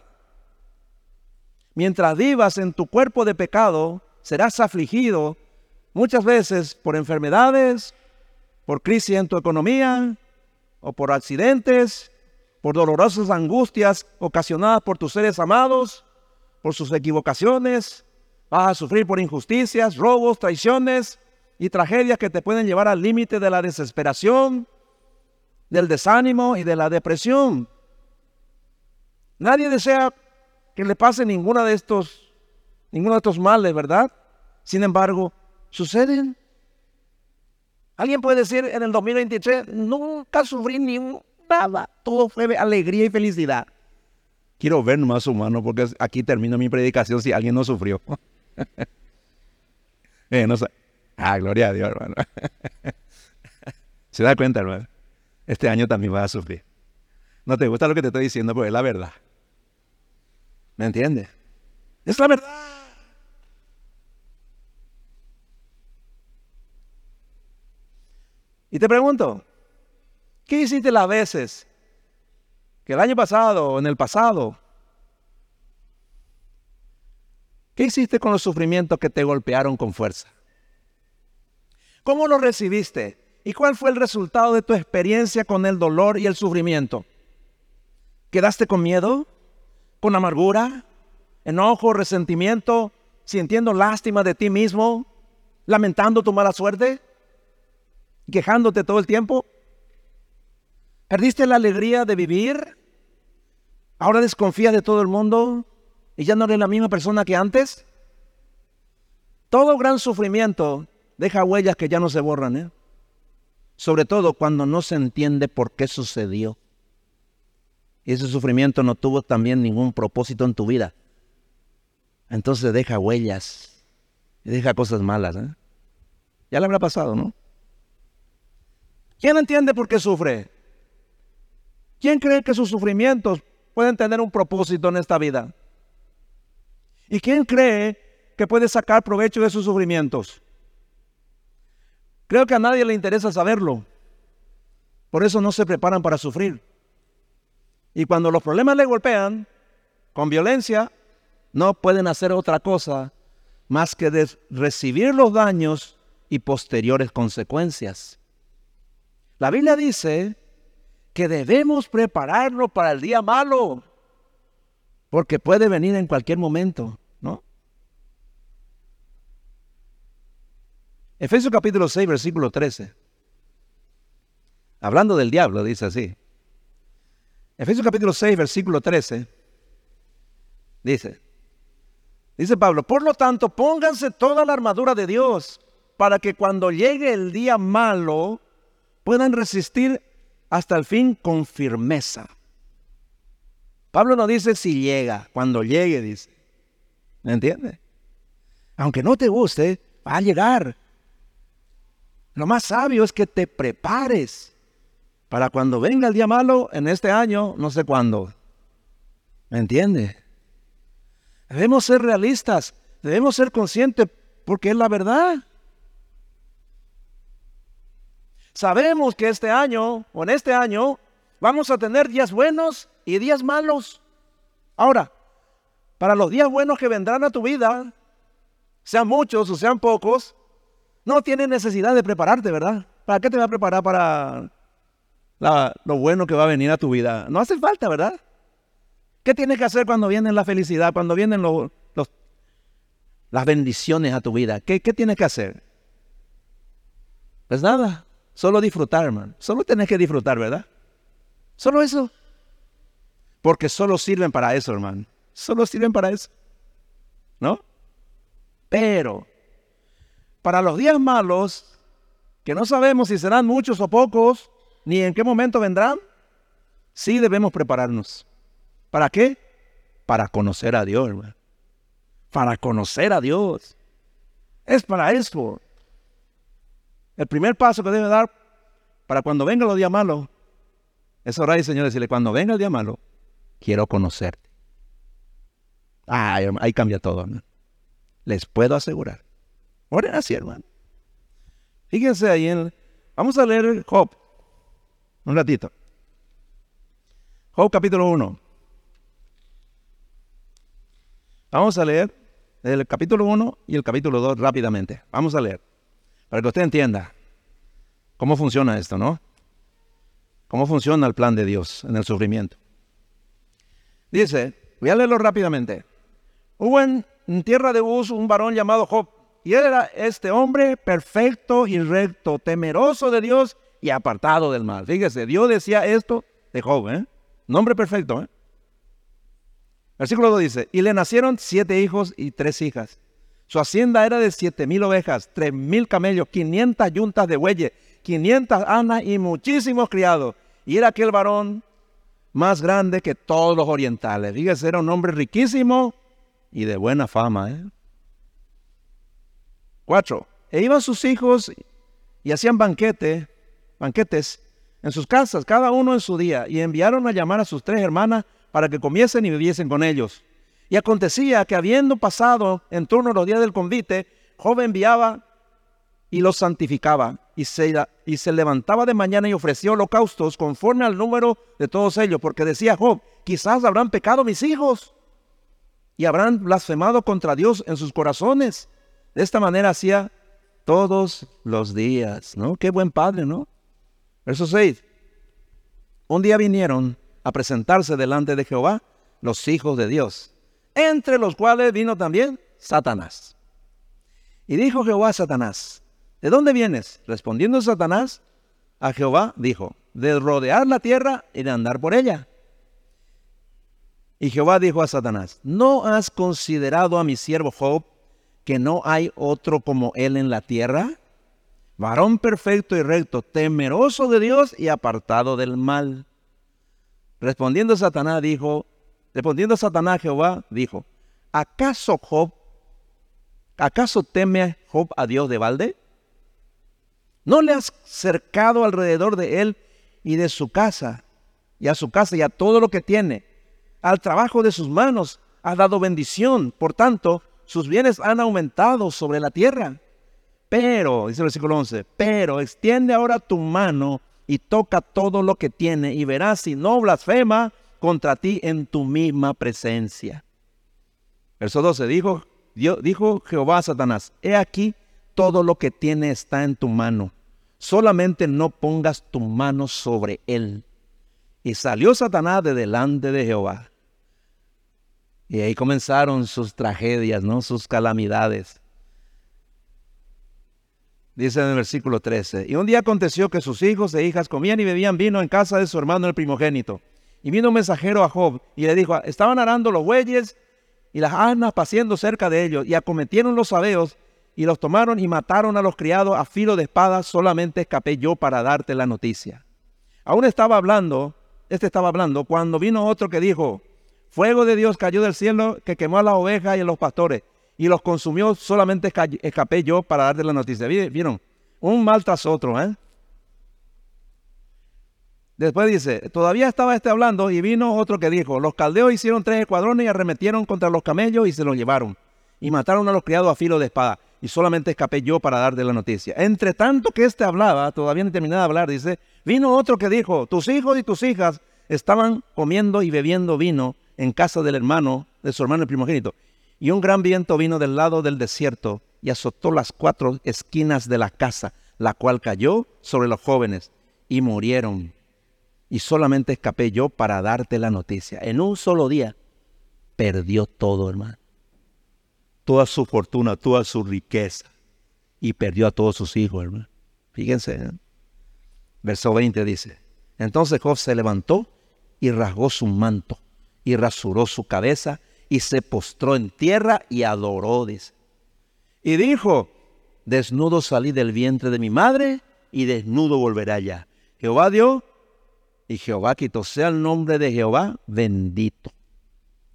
Mientras vivas en tu cuerpo de pecado, serás afligido muchas veces por enfermedades, por crisis en tu economía, o por accidentes, por dolorosas angustias ocasionadas por tus seres amados, por sus equivocaciones. Vas a sufrir por injusticias, robos, traiciones y tragedias que te pueden llevar al límite de la desesperación, del desánimo y de la depresión. Nadie desea que le pase ninguna de estos, ninguno de estos males, ¿verdad? Sin embargo, suceden. Alguien puede decir en el 2023, nunca sufrí ni nada, todo fue alegría y felicidad. Quiero ver más humano porque aquí termino mi predicación si alguien no sufrió. <laughs> eh, no. Ah, gloria a Dios, hermano. <laughs> ¿Se da cuenta, hermano? Este año también vas a sufrir. No te gusta lo que te estoy diciendo, pero es la verdad. ¿Me entiendes? Es la verdad. Y te pregunto, ¿qué hiciste las veces que el año pasado o en el pasado? ¿Qué hiciste con los sufrimientos que te golpearon con fuerza? ¿Cómo lo recibiste? ¿Y cuál fue el resultado de tu experiencia con el dolor y el sufrimiento? ¿Quedaste con miedo? ¿Con amargura? ¿Enojo? ¿Resentimiento? ¿Sintiendo lástima de ti mismo? ¿Lamentando tu mala suerte? ¿Quejándote todo el tiempo? ¿Perdiste la alegría de vivir? ¿Ahora desconfías de todo el mundo y ya no eres la misma persona que antes? Todo gran sufrimiento deja huellas que ya no se borran. ¿eh? Sobre todo cuando no se entiende por qué sucedió. Y ese sufrimiento no tuvo también ningún propósito en tu vida. Entonces deja huellas deja cosas malas. ¿eh? Ya le habrá pasado, ¿no? ¿Quién entiende por qué sufre? ¿Quién cree que sus sufrimientos pueden tener un propósito en esta vida? ¿Y quién cree que puede sacar provecho de sus sufrimientos? Creo que a nadie le interesa saberlo. Por eso no se preparan para sufrir. Y cuando los problemas le golpean con violencia, no pueden hacer otra cosa más que recibir los daños y posteriores consecuencias. La Biblia dice que debemos prepararnos para el día malo, porque puede venir en cualquier momento. Efesios capítulo 6, versículo 13. Hablando del diablo, dice así. Efesios capítulo 6, versículo 13. Dice, dice Pablo, por lo tanto, pónganse toda la armadura de Dios para que cuando llegue el día malo puedan resistir hasta el fin con firmeza. Pablo no dice si llega, cuando llegue, dice. ¿Me entiende? Aunque no te guste, va a llegar. Lo más sabio es que te prepares para cuando venga el día malo en este año, no sé cuándo. ¿Me entiende? Debemos ser realistas, debemos ser conscientes porque es la verdad. Sabemos que este año o en este año vamos a tener días buenos y días malos. Ahora, para los días buenos que vendrán a tu vida, sean muchos o sean pocos, no tienes necesidad de prepararte, ¿verdad? ¿Para qué te va a preparar para lo bueno que va a venir a tu vida? No hace falta, ¿verdad? ¿Qué tienes que hacer cuando viene la felicidad, cuando vienen los, las bendiciones a tu vida? ¿Qué, ¿Qué tienes que hacer? Pues nada, Solo disfrutar, hermano. Solo tenés que disfrutar, ¿verdad? Solo eso. Porque solo sirven para eso, hermano. Solo sirven para eso. ¿No? Pero, para los días malos, que no sabemos si serán muchos o pocos, ni en qué momento vendrán, sí debemos prepararnos. ¿Para qué? Para conocer a Dios, hermano. Para conocer a Dios. Es para eso. El primer paso que debe dar para cuando venga los días malos es orar y Señor decirle, cuando venga el día malo, quiero conocerte. Ah, ahí cambia todo, Les puedo asegurar. Oren así, hermano. Fíjense ahí en... Vamos a leer Job. Un ratito. Job capítulo 1. Vamos a leer el capítulo 1 y el capítulo 2 rápidamente. Vamos a leer. Para que usted entienda cómo funciona esto, ¿no? ¿Cómo funciona el plan de Dios en el sufrimiento? Dice, voy a leerlo rápidamente. Hubo en, tierra de Uz un varón llamado Job, y él era este hombre perfecto y recto, temeroso de Dios y apartado del mal. Fíjese, Dios decía esto de Job, ¿eh? Nombre perfecto, ¿eh? Versículo 2 dice, y le nacieron siete hijos y tres hijas. Su hacienda era de siete mil ovejas, tres mil camellos, quinientas yuntas de bueyes, quinientas anas y muchísimos criados. Y era aquel varón más grande que todos los orientales. Fíjese, era un hombre riquísimo y de buena fama. ¿eh? Cuatro. E iban sus hijos y hacían banquete, banquetes en sus casas, cada uno en su día, y enviaron a llamar a sus tres hermanas para que comiesen y viviesen con ellos. Y acontecía que habiendo pasado en turno los días del convite, Job enviaba y los santificaba y se, y se levantaba de mañana y ofrecía holocaustos conforme al número de todos ellos, porque decía Job, quizás habrán pecado mis hijos y habrán blasfemado contra Dios en sus corazones. De esta manera hacía todos los días, ¿no? Qué buen padre, ¿no? Verso 6. Un día vinieron a presentarse delante de Jehová los hijos de Dios entre los cuales vino también Satanás. Y dijo Jehová a Satanás, ¿de dónde vienes? Respondiendo Satanás a Jehová, dijo, de rodear la tierra y de andar por ella. Y Jehová dijo a Satanás, ¿no has considerado a mi siervo Job que no hay otro como él en la tierra? Varón perfecto y recto, temeroso de Dios y apartado del mal. Respondiendo Satanás dijo, Respondiendo Satanás, Jehová dijo, ¿acaso Job, acaso teme Job a Dios de balde? ¿No le has cercado alrededor de él y de su casa, y a su casa y a todo lo que tiene? Al trabajo de sus manos has dado bendición, por tanto, sus bienes han aumentado sobre la tierra. Pero, dice el versículo 11, pero extiende ahora tu mano y toca todo lo que tiene y verás si no blasfema contra ti en tu misma presencia. Verso 12, dijo, dijo Jehová a Satanás, he aquí todo lo que tiene está en tu mano, solamente no pongas tu mano sobre él. Y salió Satanás de delante de Jehová. Y ahí comenzaron sus tragedias, ¿no? Sus calamidades. Dice en el versículo 13, y un día aconteció que sus hijos e hijas comían y bebían vino en casa de su hermano el primogénito. Y vino un mensajero a Job y le dijo, estaban arando los bueyes y las asnas paciendo cerca de ellos y acometieron los sabeos y los tomaron y mataron a los criados a filo de espada, solamente escapé yo para darte la noticia. Aún estaba hablando, este estaba hablando, cuando vino otro que dijo, fuego de Dios cayó del cielo que quemó a las ovejas y a los pastores y los consumió, solamente escapé yo para darte la noticia. ¿Vieron? Un mal tras otro, ¿eh? Después dice, todavía estaba este hablando y vino otro que dijo, los caldeos hicieron tres escuadrones y arremetieron contra los camellos y se los llevaron. Y mataron a los criados a filo de espada. Y solamente escapé yo para darte la noticia. Entre tanto que éste hablaba, todavía no terminaba de hablar, dice, vino otro que dijo, tus hijos y tus hijas estaban comiendo y bebiendo vino en casa del hermano, de su hermano el primogénito. Y un gran viento vino del lado del desierto y azotó las cuatro esquinas de la casa, la cual cayó sobre los jóvenes y murieron. Y solamente escapé yo para darte la noticia. En un solo día perdió todo, hermano. Toda su fortuna, toda su riqueza. Y perdió a todos sus hijos, hermano. Fíjense. ¿eh? Verso 20 dice, entonces Job se levantó y rasgó su manto y rasuró su cabeza y se postró en tierra y adoró. Y dijo, desnudo salí del vientre de mi madre y desnudo volveré allá. Jehová dio y Jehová quitó. Sea el nombre de Jehová bendito.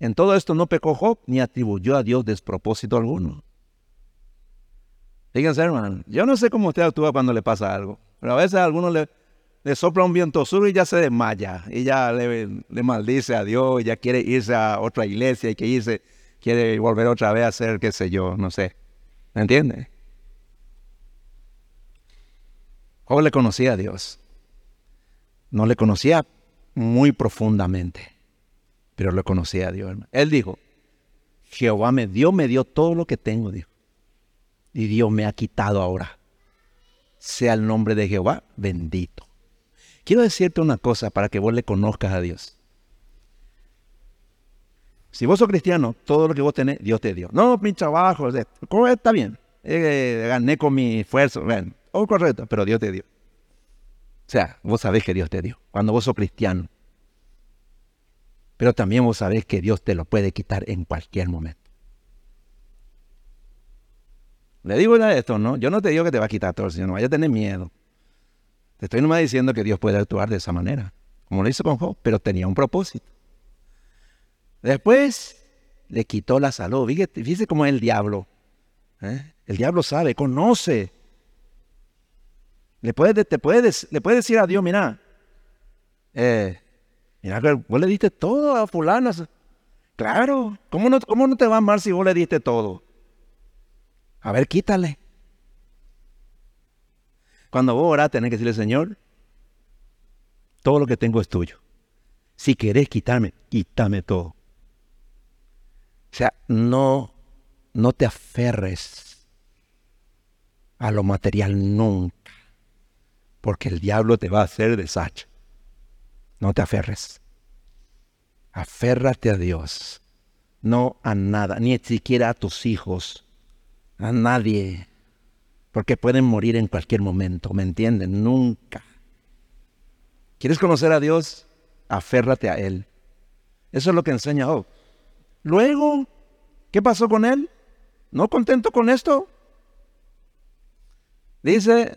En todo esto no pecó Job ni atribuyó a Dios despropósito alguno. Fíjense, hermano, yo no sé cómo usted actúa cuando le pasa algo, pero a veces a algunos le, le sopla un viento sur y ya se desmaya, y ya le, maldice a Dios, ya quiere irse a otra iglesia y que irse, quiere volver otra vez a ser, qué sé yo, no sé. ¿Me entiende? Job le conocía a Dios. No le conocía muy profundamente, pero le conocía a Dios. Él dijo, Jehová me dio, me dio todo lo que tengo, dijo. Y Dios me ha quitado ahora. Sea el nombre de Jehová bendito. Quiero decirte una cosa para que vos le conozcas a Dios. Si vos sos cristiano, todo lo que vos tenés, Dios te dio. No, mi trabajo, está bien. Eh, gané con mi esfuerzo, ven, oh, correcto, pero Dios te dio. O sea, vos sabés que Dios te dio, cuando vos sos cristiano. Pero también vos sabés que Dios te lo puede quitar en cualquier momento. Le digo ya esto, ¿no? Yo no te digo que te va a quitar todo, sino no vaya a tener miedo. Te estoy nomás diciendo que Dios puede actuar de esa manera, como lo hizo con Job, pero tenía un propósito. Después le quitó la salud. Fíjese, cómo es el diablo. ¿eh? El diablo sabe, conoce. Le puede, te puedes, le puede decir a Dios, mira, eh, mira, vos le diste todo a fulano. Claro, ¿cómo no, ¿cómo no te va a amar si vos le diste todo? A ver, quítale. Cuando vos orás, tenés que decirle, Señor, todo lo que tengo es tuyo. Si querés quitarme, quítame todo. O sea, no, no te aferres a lo material nunca, porque el diablo te va a hacer deshacha. No te aferres. Aférrate a Dios, no a nada, ni siquiera a tus hijos, a nadie porque pueden morir en cualquier momento, ¿me entienden? Nunca. ¿Quieres conocer a Dios? Aférrate a Él. Eso es lo que enseña Job. Luego, ¿qué pasó con él? ¿No contento con esto? Dice,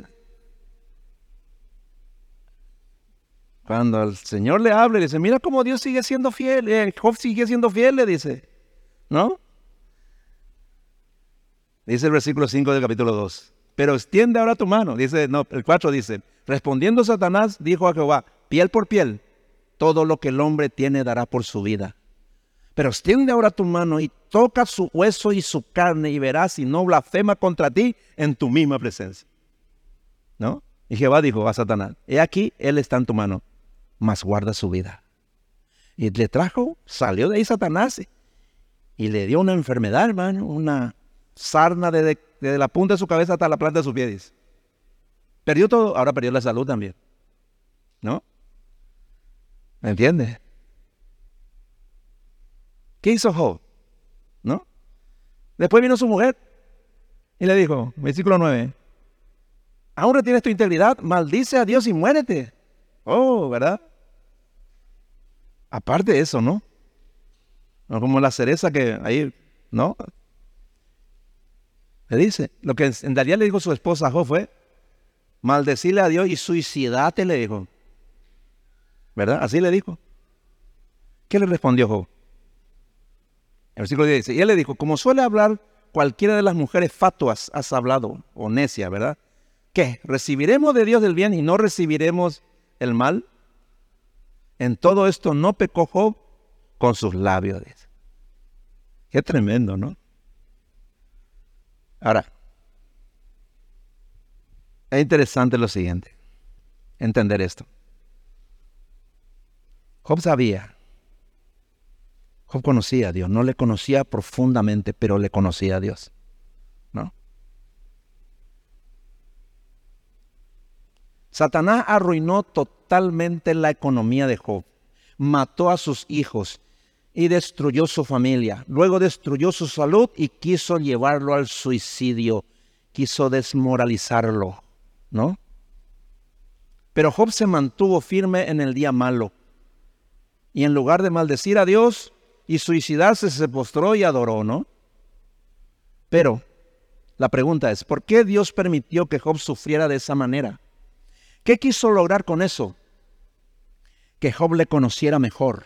cuando el Señor le habla, dice, mira cómo Dios sigue siendo fiel, eh, Job sigue siendo fiel, le dice, ¿no? Dice el versículo 5 del capítulo 2 pero extiende ahora tu mano. Dice, no, el 4 dice, respondiendo Satanás, dijo a Jehová, piel por piel, todo lo que el hombre tiene dará por su vida. Pero extiende ahora tu mano y toca su hueso y su carne y verás si no blasfema contra ti en tu misma presencia. ¿No? Y Jehová dijo a Satanás, he aquí, él está en tu mano, mas guarda su vida. Y le trajo, salió de ahí Satanás y le dio una enfermedad, hermano, una sarna de desde la punta de su cabeza hasta la planta de sus pies. Perdió todo, ahora perdió la salud también. ¿No? ¿Me entiendes? ¿Qué hizo Job? ¿No? Después vino su mujer y le dijo, versículo 9, aún retienes tu integridad, maldice a Dios y muérete. Oh, ¿verdad? Aparte de eso, ¿no? No como la cereza que ahí, ¿no? Le dice, lo que en realidad le dijo su esposa Job fue, maldecirle a Dios y suicidate, le dijo. ¿Verdad? Así le dijo. ¿Qué le respondió Job? El versículo 10 dice, y él le dijo, como suele hablar cualquiera de las mujeres fatuas, has hablado, o necia, ¿verdad? ¿Qué? ¿Recibiremos de Dios el bien y no recibiremos el mal? En todo esto no pecó Job con sus labios. Qué tremendo, ¿no? Ahora, es interesante lo siguiente, entender esto. Job sabía, Job conocía a Dios, no le conocía profundamente, pero le conocía a Dios, ¿no? Satanás arruinó totalmente la economía de Job, mató a sus hijos y destruyó su familia. Luego destruyó su salud y quiso llevarlo al suicidio, quiso desmoralizarlo, ¿no? Pero Job se mantuvo firme en el día malo. Y en lugar de maldecir a Dios y suicidarse, se postró y adoró, ¿no? Pero la pregunta es, ¿por qué Dios permitió que Job sufriera de esa manera? ¿Qué quiso lograr con eso? Que Job le conociera mejor,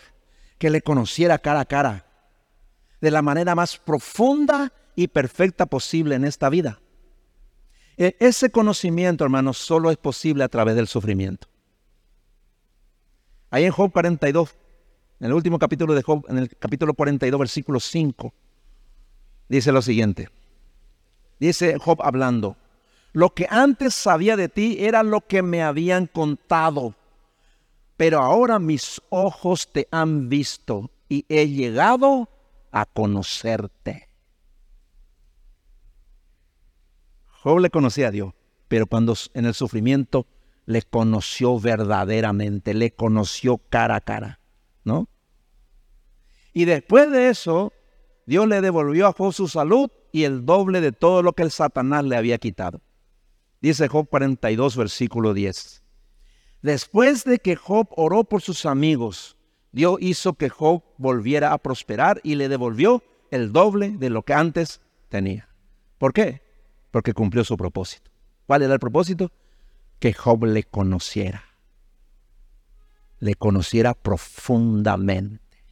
que le conociera cara a cara, de la manera más profunda y perfecta posible en esta vida. E, ese conocimiento, hermanos, solo es posible a través del sufrimiento. Ahí en Job 42, en el último capítulo de Job, en el capítulo 42, versículo 5, dice lo siguiente. Dice Job hablando, lo que antes sabía de ti era lo que me habían contado, pero ahora mis ojos te han visto y he llegado a conocerte. Job le conocía a Dios, pero cuando en el sufrimiento le conoció verdaderamente, le conoció cara a cara, ¿no? Y después de eso, Dios le devolvió a Job su salud y el doble de todo lo que el Satanás le había quitado. Dice Job 42, versículo 10. Después de que Job oró por sus amigos, Dios hizo que Job volviera a prosperar y le devolvió el doble de lo que antes tenía. ¿Por qué? Porque cumplió su propósito. ¿Cuál era el propósito? Que Job le conociera. Le conociera profundamente.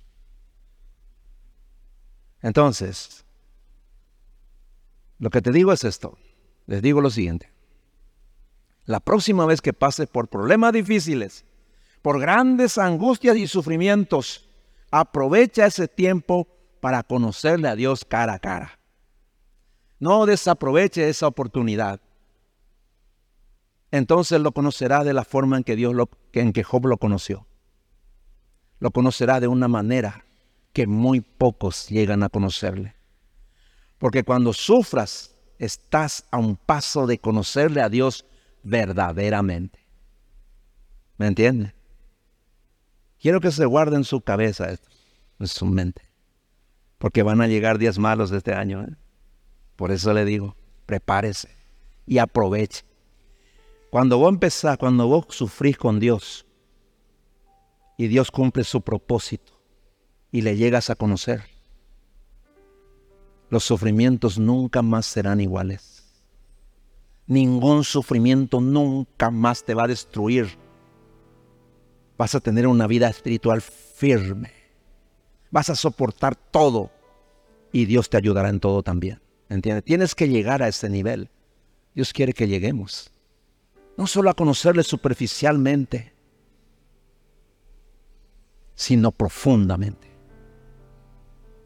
Entonces, lo que te digo es esto. Les digo lo siguiente. La próxima vez que pases por problemas difíciles, por grandes angustias y sufrimientos, aprovecha ese tiempo para conocerle a Dios cara a cara. No desaproveche esa oportunidad. Entonces lo conocerá de la forma en que Dios lo, en que Job lo conoció. Lo conocerá de una manera que muy pocos llegan a conocerle. Porque cuando sufras, estás a un paso de conocerle a Dios verdaderamente. ¿Me entiende? Quiero que se guarde en su cabeza esto, en su mente, porque van a llegar días malos este año. ¿eh? Por eso le digo, prepárese y aproveche. Cuando vos empezás, cuando vos sufrís con Dios y Dios cumple su propósito y le llegas a conocer, los sufrimientos nunca más serán iguales ningún sufrimiento nunca más te va a destruir. Vas a tener una vida espiritual firme. Vas a soportar todo. Y Dios te ayudará en todo también. ¿Entiendes? Tienes que llegar a ese nivel. Dios quiere que lleguemos. No solo a conocerle superficialmente, sino profundamente.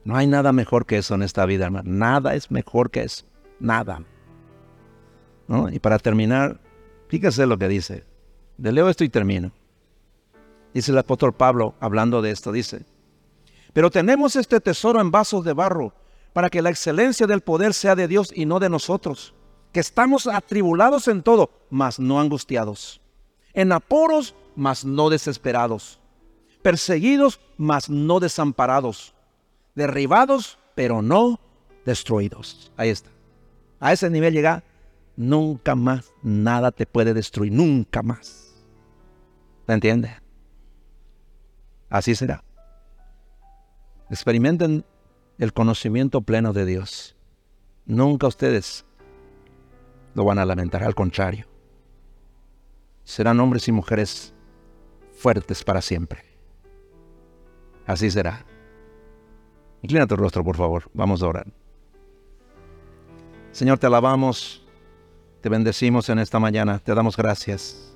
No hay nada mejor que eso en esta vida, hermano. Nada es mejor que eso. Nada. Y para terminar, fíjese lo que dice. De leo esto y termino. Dice el apóstol Pablo, hablando de esto, dice, pero tenemos este tesoro en vasos de barro, para que la excelencia del poder sea de Dios y no de nosotros, que estamos atribulados en todo, mas no angustiados, en aporos, mas no desesperados, perseguidos, mas no desamparados, derribados, pero no destruidos. Ahí está. A ese nivel llega nunca más nada te puede destruir, nunca más. ¿Te entiendes? Así será. Experimenten el conocimiento pleno de Dios. Nunca ustedes lo van a lamentar, al contrario. Serán hombres y mujeres fuertes para siempre. Así será. Inclina tu rostro, por favor. Vamos a orar. Señor, te alabamos, te bendecimos en esta mañana, te damos gracias.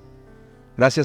Gracias